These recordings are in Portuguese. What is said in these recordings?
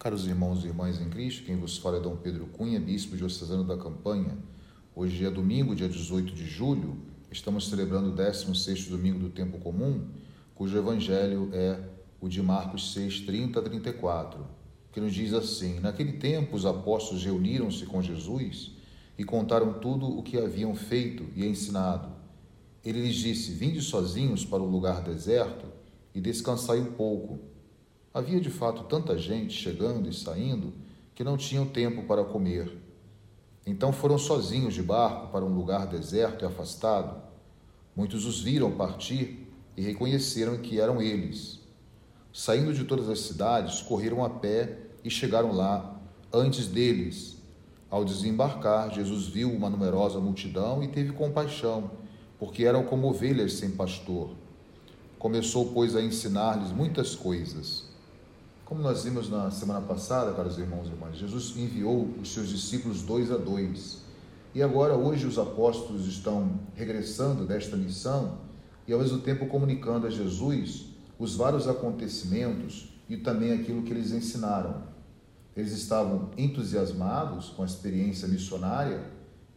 Caros irmãos e irmãs em Cristo, quem vos fala é Dom Pedro Cunha, bispo diocesano da Campanha. Hoje é domingo, dia 18 de julho, estamos celebrando o 16º domingo do tempo comum, cujo evangelho é o de Marcos 6, 30 a 34, que nos diz assim: Naquele tempo os apóstolos reuniram-se com Jesus e contaram tudo o que haviam feito e ensinado. Ele lhes disse: Vinde sozinhos para o lugar deserto e descansai um pouco Havia de fato tanta gente chegando e saindo que não tinham tempo para comer. Então foram sozinhos de barco para um lugar deserto e afastado. Muitos os viram partir e reconheceram que eram eles. Saindo de todas as cidades, correram a pé e chegaram lá antes deles. Ao desembarcar, Jesus viu uma numerosa multidão e teve compaixão, porque eram como ovelhas sem pastor. Começou, pois, a ensinar-lhes muitas coisas. Como nós vimos na semana passada, caros irmãos e irmãs, Jesus enviou os seus discípulos dois a dois. E agora, hoje, os apóstolos estão regressando desta missão e, ao mesmo tempo, comunicando a Jesus os vários acontecimentos e também aquilo que eles ensinaram. Eles estavam entusiasmados com a experiência missionária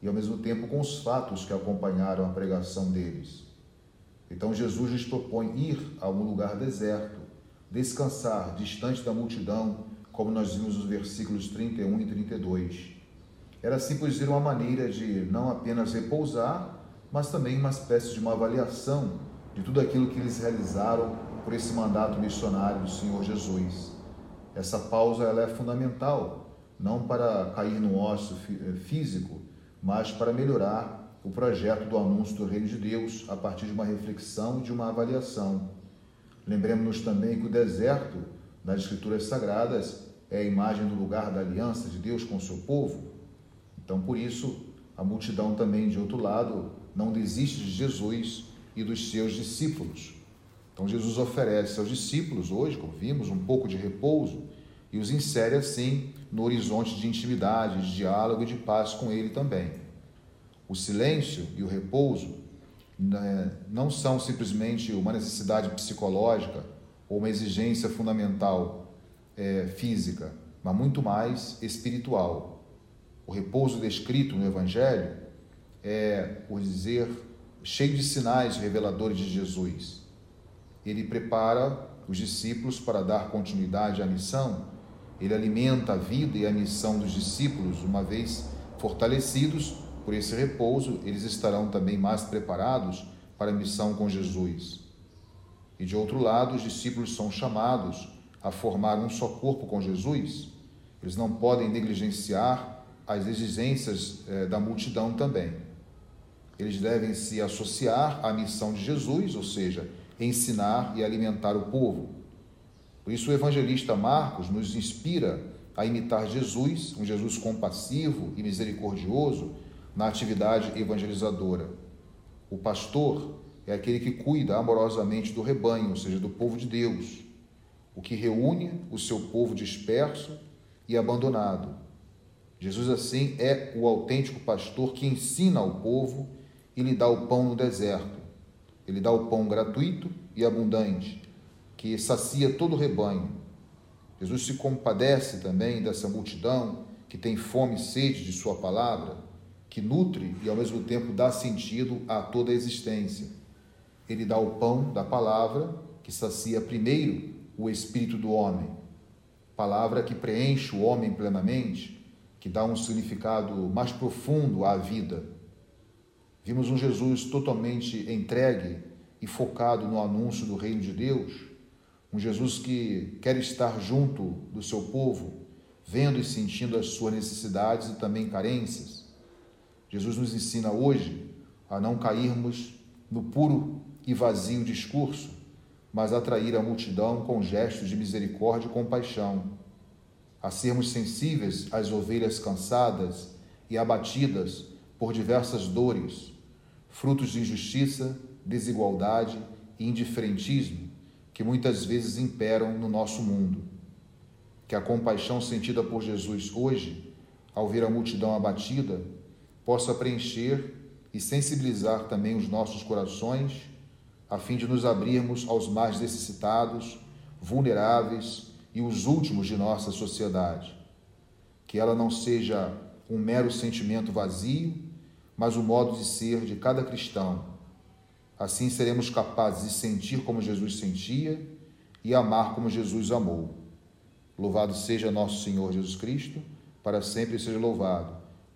e, ao mesmo tempo, com os fatos que acompanharam a pregação deles. Então, Jesus lhes propõe ir a um lugar deserto descansar distante da multidão, como nós vimos nos versículos 31 e 32. Era dizer, uma maneira de não apenas repousar, mas também uma espécie de uma avaliação de tudo aquilo que eles realizaram por esse mandato missionário do Senhor Jesus. Essa pausa ela é fundamental, não para cair no ócio eh, físico, mas para melhorar o projeto do anúncio do Reino de Deus a partir de uma reflexão e de uma avaliação. Lembremos-nos também que o deserto das Escrituras Sagradas é a imagem do lugar da aliança de Deus com o seu povo. Então, por isso, a multidão também, de outro lado, não desiste de Jesus e dos seus discípulos. Então, Jesus oferece aos discípulos, hoje, como vimos, um pouco de repouso e os insere assim no horizonte de intimidade, de diálogo e de paz com Ele também. O silêncio e o repouso não são simplesmente uma necessidade psicológica ou uma exigência fundamental é, física, mas muito mais espiritual. O repouso descrito no Evangelho é, por dizer, cheio de sinais reveladores de Jesus. Ele prepara os discípulos para dar continuidade à missão, ele alimenta a vida e a missão dos discípulos, uma vez fortalecidos por esse repouso, eles estarão também mais preparados para a missão com Jesus. E de outro lado, os discípulos são chamados a formar um só corpo com Jesus. Eles não podem negligenciar as exigências eh, da multidão também. Eles devem se associar à missão de Jesus, ou seja, ensinar e alimentar o povo. Por isso, o evangelista Marcos nos inspira a imitar Jesus, um Jesus compassivo e misericordioso, na atividade evangelizadora. O pastor é aquele que cuida amorosamente do rebanho, ou seja, do povo de Deus, o que reúne o seu povo disperso e abandonado. Jesus, assim, é o autêntico pastor que ensina ao povo e lhe dá o pão no deserto. Ele dá o pão gratuito e abundante, que sacia todo o rebanho. Jesus se compadece também dessa multidão que tem fome e sede de Sua palavra que nutre e ao mesmo tempo dá sentido a toda a existência. Ele dá o pão da palavra, que sacia primeiro o espírito do homem, palavra que preenche o homem plenamente, que dá um significado mais profundo à vida. Vimos um Jesus totalmente entregue e focado no anúncio do reino de Deus, um Jesus que quer estar junto do seu povo, vendo e sentindo as suas necessidades e também carências Jesus nos ensina hoje a não cairmos no puro e vazio discurso, mas atrair a multidão com gestos de misericórdia e compaixão, a sermos sensíveis às ovelhas cansadas e abatidas por diversas dores, frutos de injustiça, desigualdade e indiferentismo que muitas vezes imperam no nosso mundo. Que a compaixão sentida por Jesus hoje, ao ver a multidão abatida, possa preencher e sensibilizar também os nossos corações, a fim de nos abrirmos aos mais necessitados, vulneráveis e os últimos de nossa sociedade. Que ela não seja um mero sentimento vazio, mas o modo de ser de cada cristão. Assim seremos capazes de sentir como Jesus sentia e amar como Jesus amou. Louvado seja nosso Senhor Jesus Cristo, para sempre seja louvado.